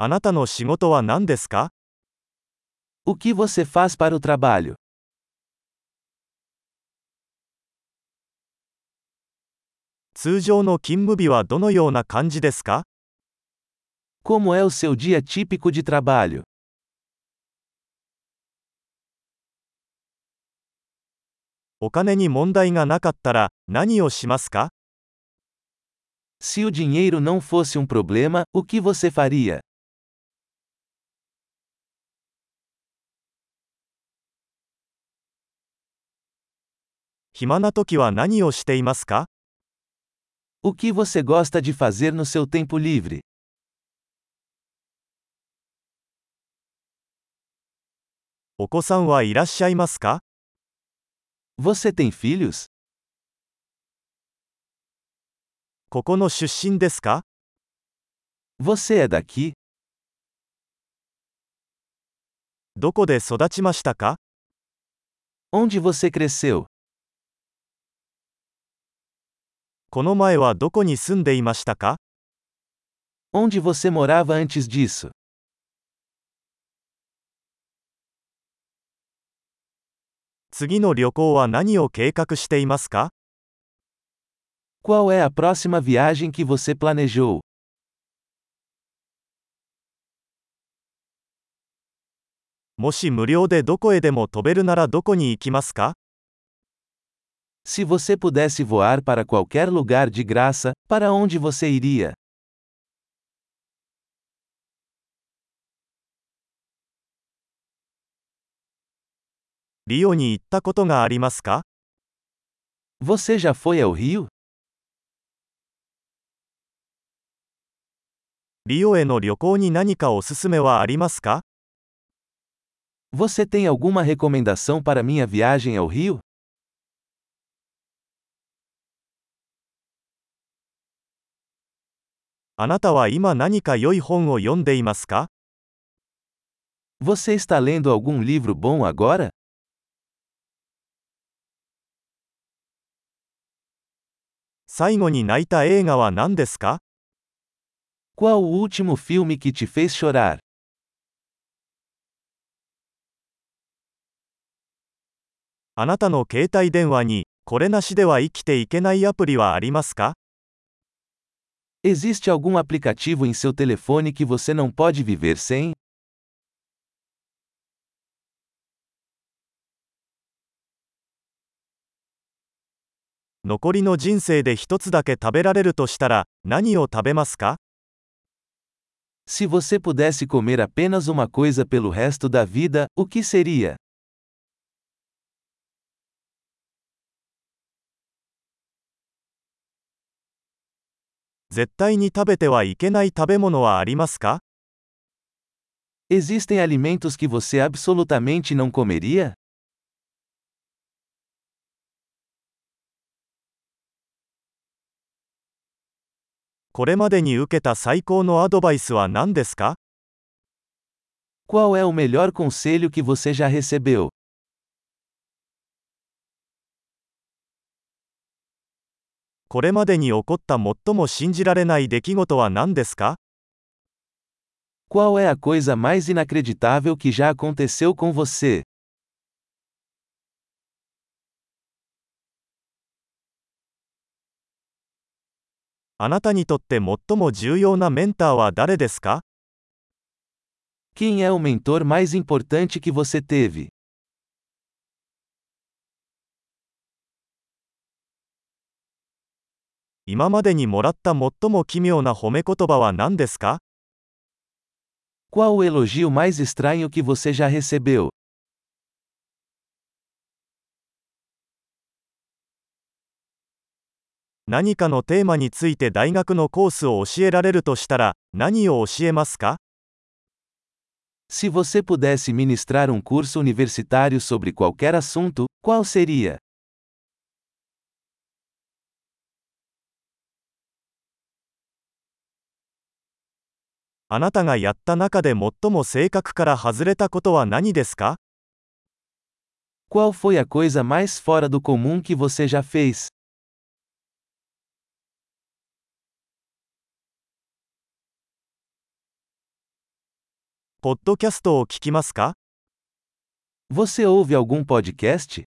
あなたの仕事は何ですか O que você faz para o trabalho? 通常の勤務日はどのような感じですか Como é o seu dia típico de trabalho? お金に問題がなかったら何をしますか Se o dinheiro não fosse um problema, o que você faria? 暇な時は何をしていますか O que você gosta de fazer no seu tempo livre? お子さんはいらっしゃいますか Você tem filhos? ここの出身ですか Você é daqui? どこで育ちましたか Onde você cresceu? この前はどこに住んでいましたか Onde você morava antes disso? 次の旅行は何を計画していますか Qual é a próxima viagem que você planejou? もし無料でどこへでも飛べるならどこに行きますか Se você pudesse voar para qualquer lugar de graça, para onde você iria? リオに行ったことがありますか Você já foi ao Rio? リオへの旅行に何かおすすめはありますか Você tem alguma recomendação para minha viagem ao Rio? あなたは今何か良い本を読んでいますか？Você está lendo algum livro bom agora? 最後に泣いた映画は何ですか？Qual o último filme que te fez chorar? あなたの携帯電話に、これなしでは生きていけないアプリはありますか？Existe algum aplicativo em seu telefone que você não pode viver sem? 残りの人生で一つだけ食べられるとしたら、何を食べますか Se você pudesse comer apenas uma coisa pelo resto da vida, o que seria? 絶対に食べてはいけない食べ物はありますか Existem alimentos que você absolutamente não comeria? これまでに受けた最高のアドバイスは何ですか Qual é o melhor conselho que você já recebeu? これまでに起こった最も信じられない出来事は何ですか Qual é a coisa mais inacreditável que já aconteceu com você? あなたにとって最も重要なメンターは誰ですか Quem é o mentor mais importante que você teve? 今までにもらった最も奇妙な褒め言葉は何ですか Qual o elogio mais estranho que você já recebeu? 何かのテーマについて大学のコースを教えられるとしたら、何を教えますか Se você pudesse ministrar um curso universitário sobre qualquer assunto, qual seria? あなたがやった中で最も性格から外れたことは何ですか Qual foi a coisa mais fora do comum que você já fez? ポッドキャストを聞きますか Você ouve algum podcast?